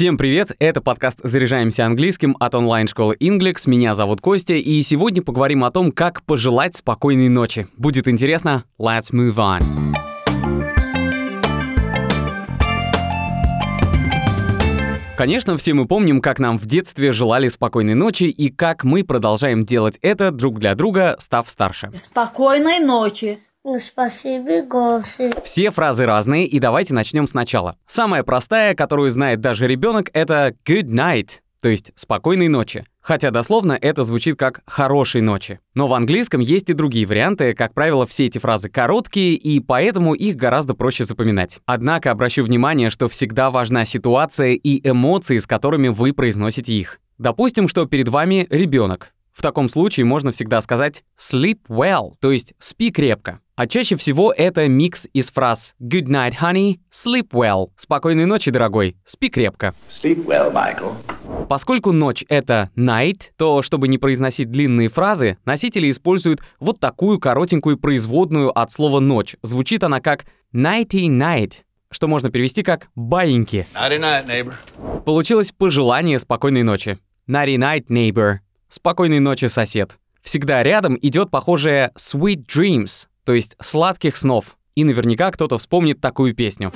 Всем привет! Это подкаст «Заряжаемся английским» от онлайн-школы Inglix. Меня зовут Костя, и сегодня поговорим о том, как пожелать спокойной ночи. Будет интересно? Let's move on! Конечно, все мы помним, как нам в детстве желали спокойной ночи и как мы продолжаем делать это друг для друга, став старше. Спокойной ночи. Ну, спасибо, Гоша. Все фразы разные, и давайте начнем сначала. Самая простая, которую знает даже ребенок, это good night, то есть спокойной ночи. Хотя дословно это звучит как «хорошей ночи». Но в английском есть и другие варианты, как правило, все эти фразы короткие, и поэтому их гораздо проще запоминать. Однако обращу внимание, что всегда важна ситуация и эмоции, с которыми вы произносите их. Допустим, что перед вами ребенок. В таком случае можно всегда сказать sleep well, то есть спи крепко. А чаще всего это микс из фраз good night, honey, sleep well, спокойной ночи, дорогой, спи крепко. Sleep well, Michael. Поскольку ночь — это night, то, чтобы не произносить длинные фразы, носители используют вот такую коротенькую производную от слова «ночь». Звучит она как nighty-night, что можно перевести как «баиньки». Nighty night, neighbor. Получилось пожелание спокойной ночи. Nighty-night, neighbor. Спокойной ночи, сосед. Всегда рядом идет похожее sweet dreams, то есть сладких снов. И наверняка кто-то вспомнит такую песню.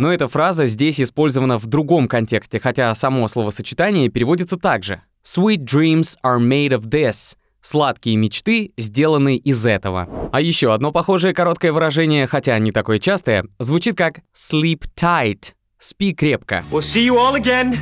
Но эта фраза здесь использована в другом контексте, хотя само словосочетание переводится так же. Sweet dreams are made of this. Сладкие мечты сделаны из этого. А еще одно похожее короткое выражение, хотя не такое частое, звучит как sleep tight. Спи крепко. We'll see you all again.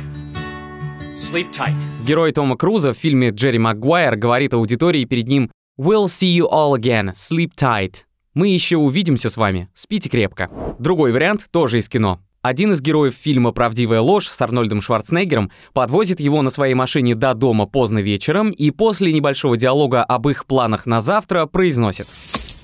Sleep tight. Герой Тома Круза в фильме «Джерри Магуайр» говорит аудитории перед ним «We'll see you all again. Sleep tight». Мы еще увидимся с вами. Спите крепко. Другой вариант тоже из кино. Один из героев фильма «Правдивая ложь» с Арнольдом Шварценеггером подвозит его на своей машине до дома поздно вечером и после небольшого диалога об их планах на завтра произносит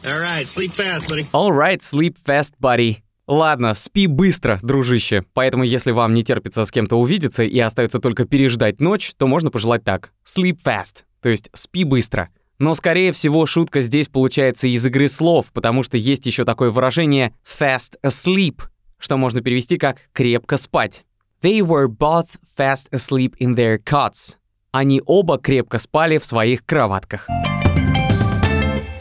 All right, sleep fast, buddy. «All right, sleep fast, buddy». Ладно, спи быстро, дружище. Поэтому, если вам не терпится с кем-то увидеться и остается только переждать ночь, то можно пожелать так. Sleep fast, то есть спи быстро. Но, скорее всего, шутка здесь получается из игры слов, потому что есть еще такое выражение fast asleep, что можно перевести как «крепко спать». They were both fast asleep in their cots. Они оба крепко спали в своих кроватках.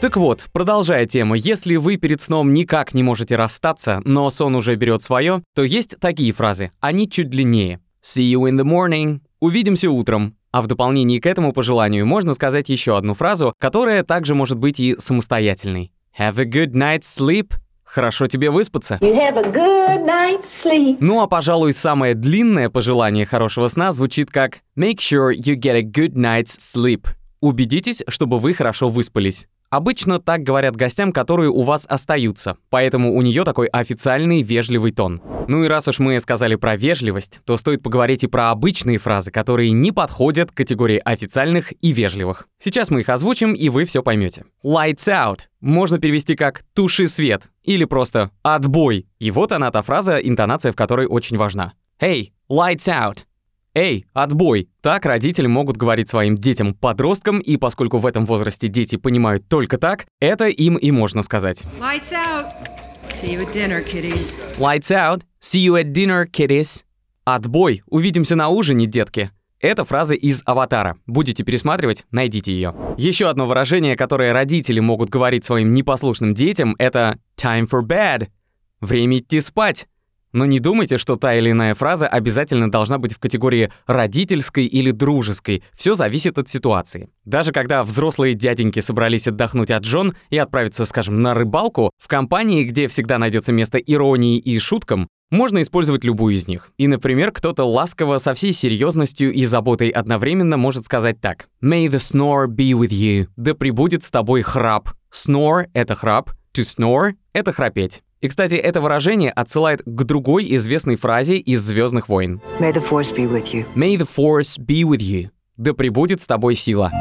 Так вот, продолжая тему, если вы перед сном никак не можете расстаться, но сон уже берет свое, то есть такие фразы. Они чуть длиннее. See you in the morning. Увидимся утром. А в дополнении к этому пожеланию можно сказать еще одну фразу, которая также может быть и самостоятельной. Have a good night's sleep. Хорошо тебе выспаться. You have a good night's sleep. Ну а, пожалуй, самое длинное пожелание хорошего сна звучит как Make sure you get a good night's sleep. Убедитесь, чтобы вы хорошо выспались. Обычно так говорят гостям, которые у вас остаются, поэтому у нее такой официальный вежливый тон. Ну и раз уж мы сказали про вежливость, то стоит поговорить и про обычные фразы, которые не подходят к категории официальных и вежливых. Сейчас мы их озвучим, и вы все поймете. Lights out можно перевести как «туши свет» или просто «отбой». И вот она та фраза, интонация в которой очень важна. Hey, lights out. Эй, отбой! Так родители могут говорить своим детям-подросткам, и поскольку в этом возрасте дети понимают только так, это им и можно сказать. Lights out. See you at dinner, kiddies. Lights out. See you at dinner, kiddies. Отбой. Увидимся на ужине, детки. Это фраза из «Аватара». Будете пересматривать, найдите ее. Еще одно выражение, которое родители могут говорить своим непослушным детям, это «time for bed». Время идти спать. Но не думайте, что та или иная фраза обязательно должна быть в категории родительской или дружеской. Все зависит от ситуации. Даже когда взрослые дяденьки собрались отдохнуть от жен и отправиться, скажем, на рыбалку, в компании, где всегда найдется место иронии и шуткам, можно использовать любую из них. И, например, кто-то ласково со всей серьезностью и заботой одновременно может сказать так. May the snore be with you. Да пребудет с тобой храп. Snore — это храп. To snore — это храпеть. И, кстати, это выражение отсылает к другой известной фразе из «Звездных войн». May the force be with you. May the force be with you. Да пребудет с тобой сила.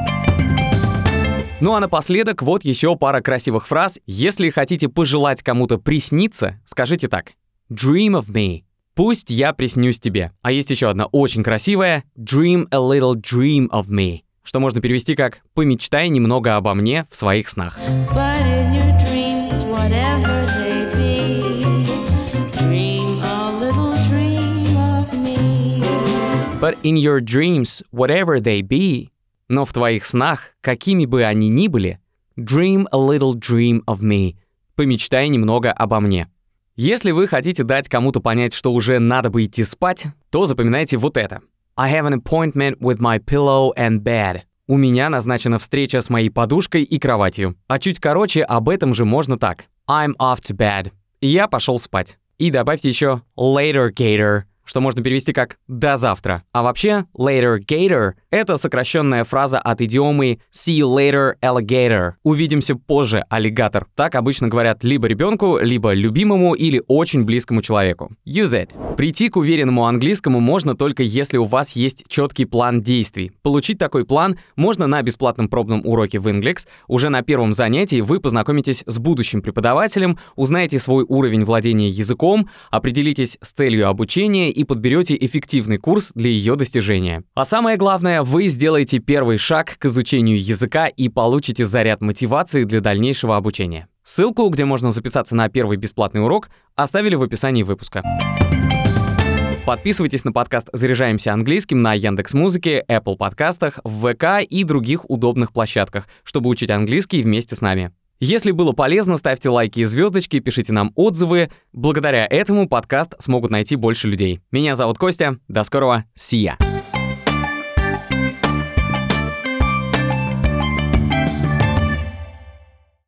Ну а напоследок вот еще пара красивых фраз. Если хотите пожелать кому-то присниться, скажите так. Dream of me. Пусть я приснюсь тебе. А есть еще одна очень красивая. Dream a little dream of me. Что можно перевести как «помечтай немного обо мне в своих снах». But in your dreams, whatever But in your dreams, whatever they be, но в твоих снах, какими бы они ни были, dream a little dream of me. Помечтай немного обо мне. Если вы хотите дать кому-то понять, что уже надо бы идти спать, то запоминайте вот это. I have an appointment with my pillow and bed. У меня назначена встреча с моей подушкой и кроватью. А чуть короче об этом же можно так. I'm off to bed. Я пошел спать. И добавьте еще later gator, что можно перевести как «до завтра». А вообще, later gator — это сокращенная фраза от идиомы see you later alligator. Увидимся позже, аллигатор. Так обычно говорят либо ребенку, либо любимому или очень близкому человеку. Use it. Прийти к уверенному английскому можно только если у вас есть четкий план действий. Получить такой план можно на бесплатном пробном уроке в Inglex. Уже на первом занятии вы познакомитесь с будущим преподавателем, узнаете свой уровень владения языком, определитесь с целью обучения и подберете эффективный курс для ее достижения. А самое главное, вы сделаете первый шаг к изучению языка и получите заряд мотивации для дальнейшего обучения. Ссылку, где можно записаться на первый бесплатный урок, оставили в описании выпуска. Подписывайтесь на подкаст «Заряжаемся английским» на Яндекс Музыке, Apple подкастах, в ВК и других удобных площадках, чтобы учить английский вместе с нами. Если было полезно, ставьте лайки и звездочки, пишите нам отзывы. Благодаря этому подкаст смогут найти больше людей. Меня зовут Костя. До скорого. Ya.